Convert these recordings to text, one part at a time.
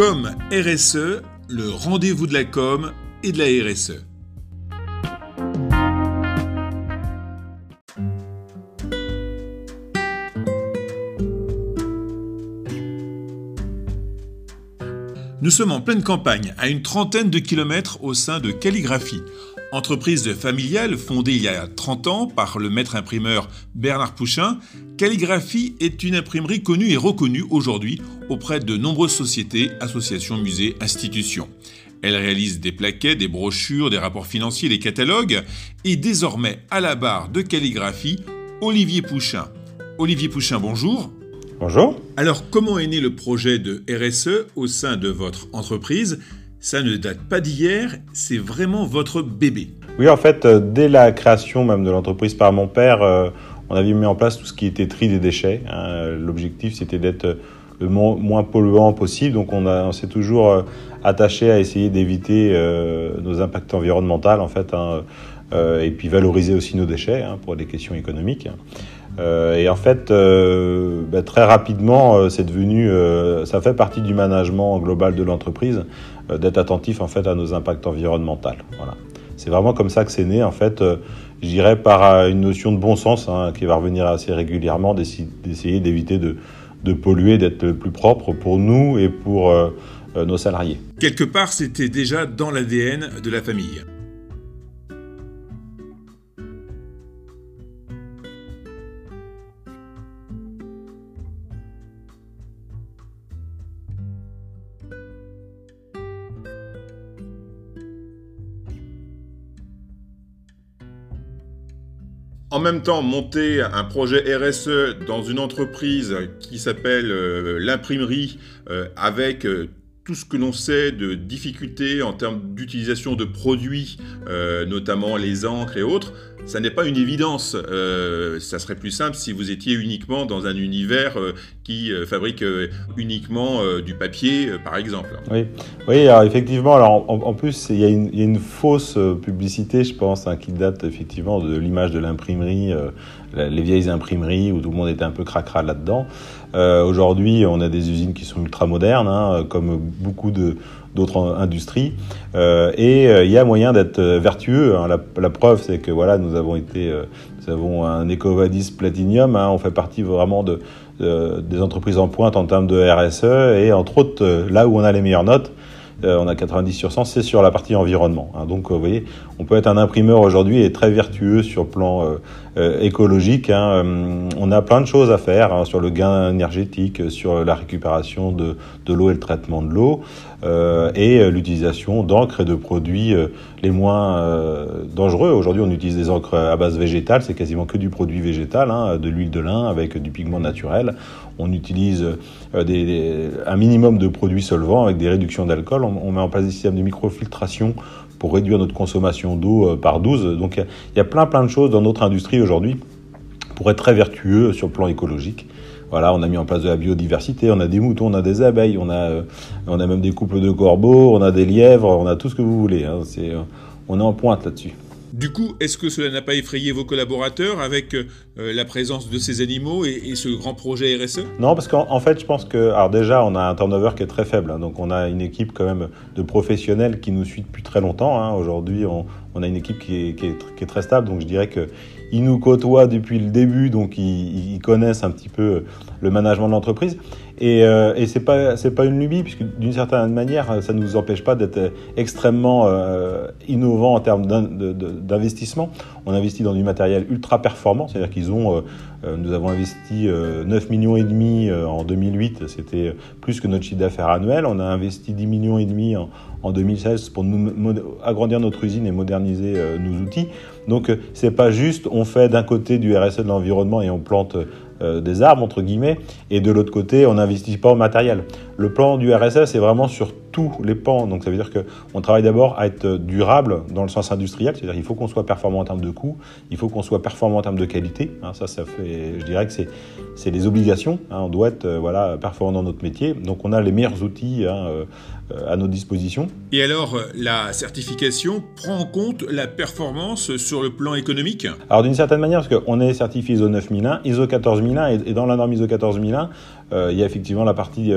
Comme RSE, le rendez-vous de la com et de la RSE. Nous sommes en pleine campagne, à une trentaine de kilomètres au sein de Calligraphie, entreprise familiale fondée il y a 30 ans par le maître imprimeur Bernard Pouchin. Calligraphie est une imprimerie connue et reconnue aujourd'hui auprès de nombreuses sociétés, associations, musées, institutions. Elle réalise des plaquettes, des brochures, des rapports financiers, des catalogues et désormais à la barre de Calligraphie, Olivier Pouchin. Olivier Pouchin, bonjour. Bonjour. Alors, comment est né le projet de RSE au sein de votre entreprise? Ça ne date pas d'hier, c'est vraiment votre bébé. Oui, en fait, euh, dès la création même de l'entreprise par mon père, euh, on avait mis en place tout ce qui était tri des déchets. Hein. L'objectif, c'était d'être le moins polluant possible. Donc, on, s'est toujours euh, attaché à essayer d'éviter nos impacts environnementaux, en fait, hein, et puis valoriser aussi nos déchets hein, pour des questions économiques. Euh, et en fait, euh, bah, très rapidement, euh, c'est devenu, ça fait partie du management global de l'entreprise d'être attentif en fait à nos impacts environnementaux. Voilà. C'est vraiment comme ça que c'est né en fait. je dirais par une notion de bon sens hein, qui va revenir assez régulièrement, d'essayer d'éviter de, de, polluer, d'être plus propre pour nous et pour nos salariés. Quelque part, c'était déjà dans l'ADN de la famille. En même temps monter un projet RSE dans une entreprise qui s'appelle euh, l'imprimerie euh, avec euh, tout ce que l'on sait de difficultés en termes d'utilisation de produits, notamment les encres et autres, ça n'est pas une évidence. ça serait plus simple si vous étiez uniquement dans un univers qui fabrique uniquement du papier, par exemple. Oui, oui alors effectivement, alors en, plus, il y, a une, fausse publicité, je pense, hein, qui date effectivement de l'image de l'imprimerie les vieilles imprimeries où tout le monde était un peu cracra là-dedans. Euh, Aujourd'hui, on a des usines qui sont ultra modernes, hein, comme beaucoup d'autres industries. Euh, et euh, il y a moyen d'être vertueux. Hein. La, preuve, c'est que voilà, nous avons été, euh, nous avons un Ecovadis Platinum. Hein, on fait partie vraiment de, des entreprises en pointe en termes de RSE. Et entre autres, là où on a les meilleures notes, euh, on a 90 sur 100, c'est sur la partie environnement. Hein. Donc, euh, vous voyez, on peut être un imprimeur aujourd'hui et très vertueux sur le plan euh, écologique. Hein. On a plein de choses à faire hein, sur le gain énergétique, sur la récupération de, de l'eau et le traitement de l'eau, et l'utilisation d'encre et de produits les moins dangereux. Aujourd'hui, on utilise des encres à base végétale, c'est quasiment que du produit végétal, de l'huile de lin avec du pigment naturel. On utilise un minimum de produits solvants avec des réductions d'alcool on, met en place des systèmes de microfiltration pour réduire notre consommation d'eau euh, par 12. Donc il y, a plein plein de choses dans notre industrie aujourd'hui pour être très vertueux sur le plan écologique. Voilà, on a mis en place de la biodiversité, on a des moutons, on a des abeilles, on a, euh, on a même des couples de corbeaux, on a des lièvres, on a tout ce que vous voulez. Hein. Euh, on est en pointe là-dessus. Du coup, est-ce que cela n'a pas effrayé vos collaborateurs avec euh, la présence de ces animaux et, ce grand projet RSE Non, parce qu'en fait, je pense que, alors déjà, on a un turnover qui est très faible. Hein. donc, on a une équipe quand même de professionnels qui nous suit depuis très longtemps. Hein. Aujourd'hui, on, a une équipe qui est, très stable. Donc, je dirais qu'ils nous côtoient depuis le début, donc ils connaissent un petit peu le management de l'entreprise. Et, euh, et c'est pas pas une lubie puisque d'une certaine manière ça ne nous empêche pas d'être extrêmement euh, innovant en termes d'investissement. On investit dans du matériel ultra performant, c'est-à-dire qu'ils ont euh, euh, nous avons investi 9 millions en 2008, c'était plus que notre chiffre d'affaires annuel. On a investi 10 millions en, en 2016 pour agrandir notre usine et moderniser nos outils. Donc c'est pas juste on fait d'un côté du RSE de l'environnement et on plante euh, des arbres, entre guillemets, et de l'autre côté, on n'investit pas au matériel. Le plan du RSS, c'est vraiment sur tous les pans. Donc ça veut dire qu'on travaille d'abord à être durable dans le sens industriel, c'est-à-dire qu'il faut qu'on soit performant en termes de coût, il faut qu'on soit performant en termes de qualité. Hein, ça, ça fait, je dirais que c'est des obligations. Hein, on doit être euh, voilà performant dans notre métier. Donc on a les meilleurs outils hein, à notre disposition. Et alors, la certification prend en compte la performance sur le plan économique? Alors d'une certaine manière, parce qu'on est certifié ISO 9001, ISO 14001, et dans la norme ISO 14001, il y a effectivement la partie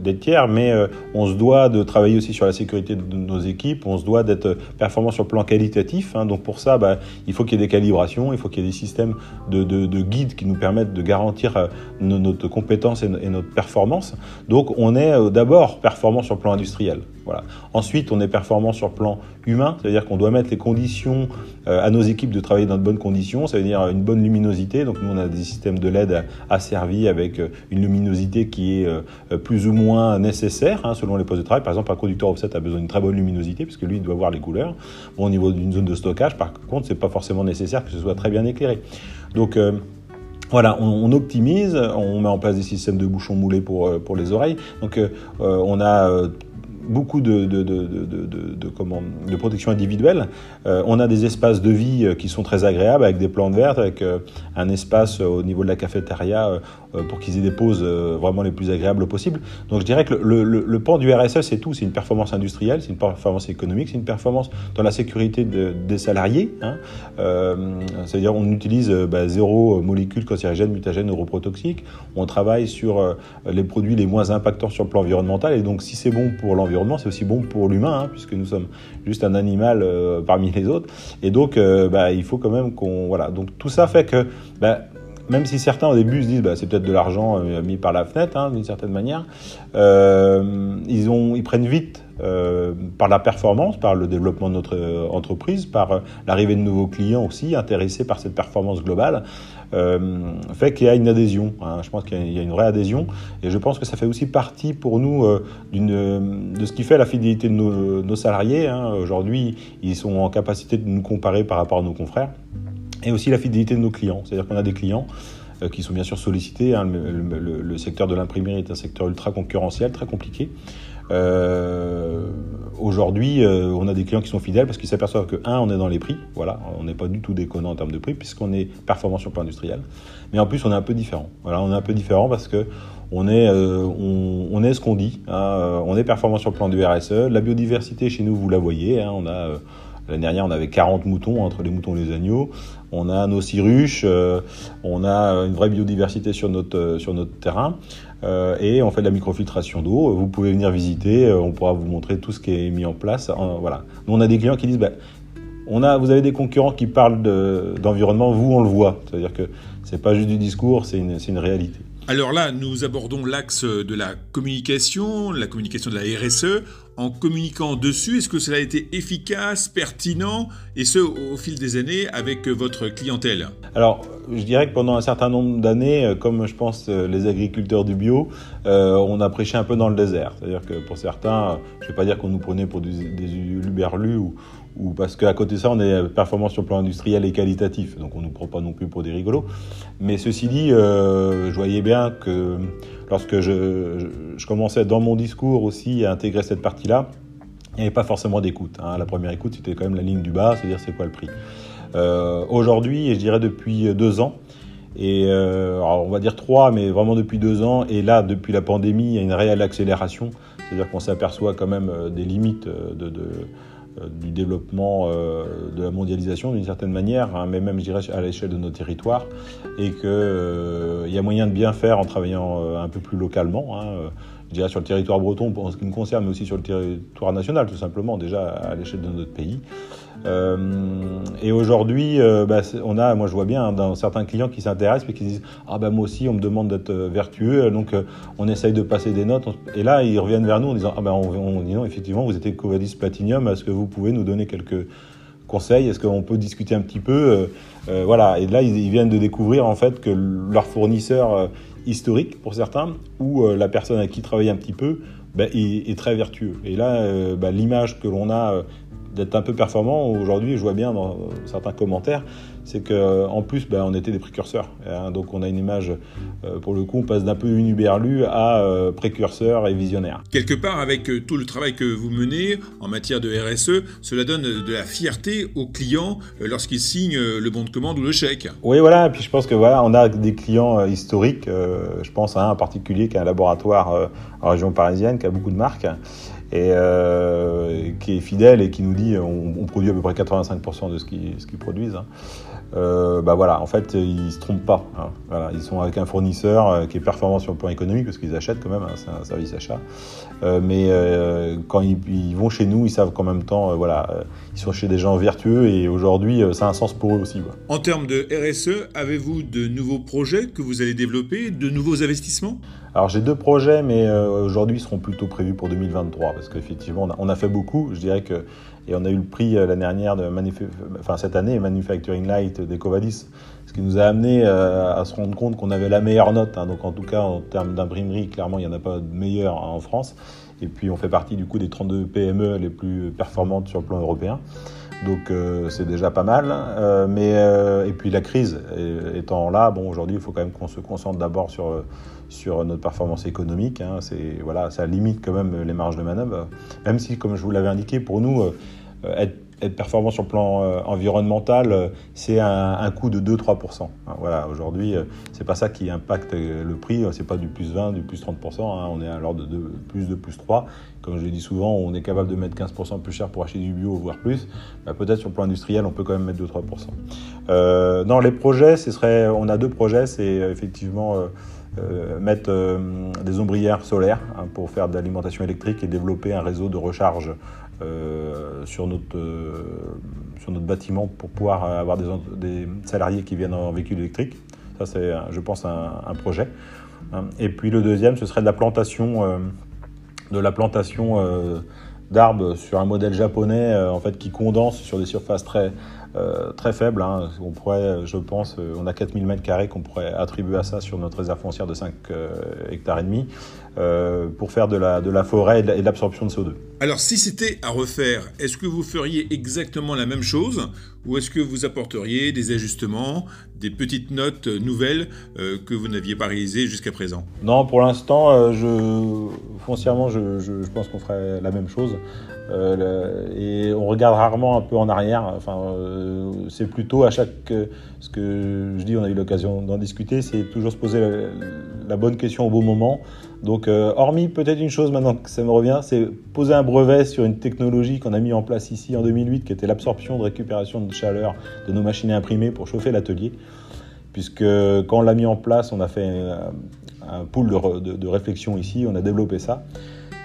des tiers, mais on se doit de travailler aussi sur la sécurité de nos équipes, on se doit d'être performant sur le plan qualitatif. Hein. donc pour ça, bah, il faut qu'il y ait des calibrations, il faut qu'il y ait des systèmes de, de, guides qui nous permettent de garantir notre compétence et, notre performance. Donc on est d'abord performant sur le plan industriel. Voilà. Ensuite, on est performant sur le plan humain, c'est-à-dire qu'on doit mettre les conditions euh, à nos équipes de travailler dans de bonnes conditions, ça veut dire une bonne luminosité. Donc nous, on a des systèmes de LED asservis avec euh, une luminosité qui est euh, plus ou moins nécessaire hein, selon les postes de travail. Par exemple, un conducteur offset a besoin d'une très bonne luminosité puisque lui, il doit voir les couleurs. Au niveau d'une zone de stockage, par contre, c'est pas forcément nécessaire que ce soit très bien éclairé. Donc voilà, on, optimise, on met en place des systèmes de bouchons moulés pour, pour les oreilles. Donc on a beaucoup de, de, de, de protection individuelle. Euh, on a des espaces de vie euh, qui sont très agréables avec des plantes vertes, avec euh, un espace au niveau de la cafétéria pour qu'ils aient des pauses vraiment les plus agréables possibles. Donc je dirais que le, pan du RSE, c'est tout. C'est une performance industrielle, c'est une performance économique, c'est une performance dans la sécurité des salariés. Hein. C'est-à-dire on utilise bah, zéro molécule cancérigène, mutagène, neuroprotoxique. On travaille sur les produits les moins impactants sur le plan environnemental. Et donc si c'est bon pour l'environnement, c'est aussi bon pour l'humain, hein, puisque nous sommes juste un animal euh, parmi les autres. Et donc, euh, bah, il faut quand même qu'on... Voilà. Donc tout ça fait que... Bah, même si certains au début se disent bah, c'est peut-être de l'argent euh, mis par la fenêtre hein, d'une certaine manière, ils, ont, prennent vite par la performance, par le développement de notre entreprise, par l'arrivée de nouveaux clients aussi intéressés par cette performance globale. Euh, fait qu'il y a une adhésion. Hein. Je pense qu'il y a une vraie adhésion. Et je pense que ça fait aussi partie pour nous euh, de ce qui fait la fidélité de nos, salariés. Hein. Aujourd'hui, ils sont en capacité de nous comparer par rapport à nos confrères. Et aussi la fidélité de nos clients. C'est-à-dire qu'on a des clients euh, qui sont bien sûr sollicités. Hein. Le, secteur de l'imprimerie est un secteur ultra concurrentiel, très compliqué. Euh, Aujourd'hui, euh, on a des clients qui sont fidèles parce qu'ils s'aperçoivent que, un, on est dans les prix, voilà, on n'est pas du tout déconnant en termes de prix puisqu'on est performant sur le plan industriel. Mais en plus, on est un peu différent. Voilà, on est un peu différent parce que on est, on, est ce qu'on dit. Hein, on est performant sur le plan du RSE. La biodiversité chez nous, vous la voyez. Hein, on a L'année dernière, on avait 40 moutons entre les moutons et les agneaux. On a nos ciruches, euh, on a une vraie biodiversité sur notre, euh, sur notre terrain. Euh, et on fait de la microfiltration d'eau. Vous pouvez venir visiter, on pourra vous montrer tout ce qui est mis en place. voilà. Nous, on a des clients qui disent bah, on a, vous avez des concurrents qui parlent d'environnement, vous, on le voit. C'est-à-dire que c'est pas juste du discours, c'est une, une réalité. Alors là, nous abordons l'axe de la communication, la communication de la RSE. En communiquant dessus, est-ce que cela a été efficace, pertinent, et ce, au fil des années, avec votre clientèle? Alors, je dirais que pendant un certain nombre d'années, euh, comme je pense euh, les agriculteurs du bio, euh, on a prêché un peu dans le désert. C'est-à-dire que pour certains, je ne vais pas dire qu'on nous prenait pour des, des ou, ou parce qu'à côté de ça, on est performant sur le plan industriel et qualitatif, donc on ne nous prend pas non plus pour des rigolos. Mais ceci dit, euh, je voyais bien que lorsque je, je, commençais dans mon discours aussi à intégrer cette partie-là, il n'y avait pas forcément d'écoute. Hein. La première écoute, c'était quand même la ligne du bas, c'est-à-dire c'est quoi le prix. Euh, Aujourd'hui, et je dirais depuis deux ans, et euh, on va dire trois, mais vraiment depuis deux ans, et là, depuis la pandémie, il y a une réelle accélération, c'est-à-dire qu'on s'aperçoit quand même des limites de, du développement euh, de la mondialisation d'une certaine manière, hein, mais même je dirais à l'échelle de nos territoires, et qu'il euh, y a moyen de bien faire en travaillant un peu plus localement. Hein, je dirais sur le territoire breton en ce qui me concerne, mais aussi sur le territoire national, tout simplement, déjà à l'échelle de notre pays. Euh, et aujourd'hui, euh, bah, on a, moi je vois bien hein, dans certains clients qui s'intéressent et qui disent ah ben moi aussi on me demande d'être euh, vertueux, donc on essaye de passer des notes. Et là ils reviennent vers nous en disant ah ben on, dit non effectivement vous êtes Covadis Platinum, est-ce que vous pouvez nous donner quelques conseils? Est-ce qu'on peut discuter un petit peu Voilà. Et là ils, viennent de découvrir en fait que leur fournisseur historique pour certains ou la personne à qui travaille un petit peu ben, est, très vertueux. Et là, ben, l'image que l'on a d'être un peu performant. Aujourd'hui, je vois bien dans certains commentaires, c'est qu'en plus, ben, on était des précurseurs. Hein. donc, on a une image, euh, pour le coup, on passe d'un peu unuberlu à euh, précurseur et visionnaire. Quelque part, avec euh, tout le travail que vous menez en matière de RSE, cela donne de la fierté aux clients lorsqu'ils signent le bon de commande ou le chèque. Oui, voilà. Et puis, je pense que voilà, on a des clients historiques. je pense à un en particulier qui est un laboratoire en région parisienne, qui a beaucoup de marques et qui est fidèle et qui nous dit on, produit à peu près 85% de ce qu'ils ce produisent. Hein. Euh, bah voilà, en fait, ils se trompent pas. Hein. Voilà, ils sont avec un fournisseur euh, qui est performant sur le plan économique parce qu'ils achètent quand même, hein, c'est un service achat. Euh, mais quand ils, vont chez nous, ils savent qu'en même temps, voilà, ils sont chez des gens vertueux et aujourd'hui, ça a un sens pour eux aussi. En termes de RSE, avez-vous de nouveaux projets que vous allez développer, de nouveaux investissements? Alors j'ai deux projets, mais aujourd'hui, ils seront plutôt prévus pour 2023 parce qu'effectivement, on, on a fait beaucoup. Je dirais que et on a eu le prix euh, l'année dernière, de enfin cette année, Manufacturing Light d'Ecovadis, ce qui nous a amené euh, à se rendre compte qu'on avait la meilleure note. Hein. donc en tout cas, en termes d'imprimerie, clairement, il n'y en a pas de meilleure en France. Et puis on fait partie du coup des 32 PME les plus performantes sur le plan européen. Donc euh, c'est déjà pas mal. mais et puis la crise étant là, bon aujourd'hui il faut quand même qu'on se concentre d'abord sur sur notre performance économique. Hein. voilà, ça limite quand même les marges de manœuvre. Même si, comme je vous l'avais indiqué, pour nous, euh, être, performant sur le plan euh, environnemental, euh, c'est un, coût de 2-3%. Hein. voilà, aujourd'hui, c'est pas ça qui impacte le prix. C'est pas du plus 20, du plus 30%. Hein. on est à l'ordre de, plus de plus 3. Comme je l'ai dit souvent, on est capable de mettre 15% plus cher pour acheter du bio, voire plus. Bah, peut-être sur le plan industriel, on peut quand même mettre 2-3%. dans les projets, ce serait, on a deux projets. C'est effectivement euh, mettre euh, des ombrières solaires hein, pour faire de l'alimentation électrique et développer un réseau de recharge euh, sur, notre, sur notre bâtiment pour pouvoir avoir des, des, salariés qui viennent en véhicule électrique. Ça, c'est, je pense, un, projet. Hein. Et puis le deuxième, ce serait de la plantation, de la plantation d'arbres sur un modèle japonais en fait, qui condense sur des surfaces très, euh, très faible. Hein. On pourrait, je pense, euh, on a 4000 mètres carrés qu'on pourrait attribuer à ça sur notre réserve foncière de 5 euh, hectares et demi pour faire de la, de la forêt et de l'absorption de CO2. Alors si c'était à refaire, est-ce que vous feriez exactement la même chose ou est-ce que vous apporteriez des ajustements, des petites notes nouvelles que vous n'aviez pas réalisées jusqu'à présent? Non, pour l'instant, je, foncièrement, je, je, je pense qu'on ferait la même chose. Euh, et on regarde rarement un peu en arrière. Enfin, euh, c'est plutôt à chaque. ce que je dis, on a eu l'occasion d'en discuter, c'est toujours se poser la, bonne question au bon moment. Donc, euh, hormis peut-être une chose maintenant que ça me revient, c'est poser un brevet sur une technologie qu'on a mis en place ici en 2008, qui était l'absorption de récupération de chaleur de nos machines à imprimer pour chauffer l'atelier. Puisque quand on l'a mis en place, on a fait un, pool de réflexion ici, on a développé ça.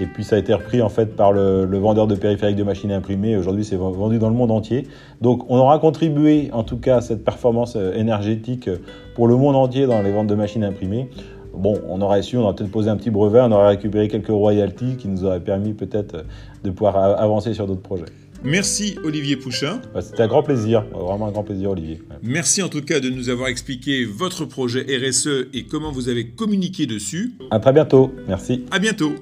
Et puis ça a été repris en fait par le, vendeur de périphériques de machines à imprimer. Aujourd'hui, c'est vendu dans le monde entier. Donc, on aura contribué en tout cas à cette performance euh, énergétique euh, pour le monde entier dans les ventes de machines à imprimer. Bon, on aurait su, on aurait peut-être posé un petit brevet, on aurait récupéré quelques royalties qui nous auraient permis peut-être de pouvoir avancer sur d'autres projets. Merci Olivier Pouchin. C'était un grand plaisir, vraiment un grand plaisir Olivier. Merci en tout cas de nous avoir expliqué votre projet RSE et comment vous avez communiqué dessus. À très bientôt, merci. À bientôt.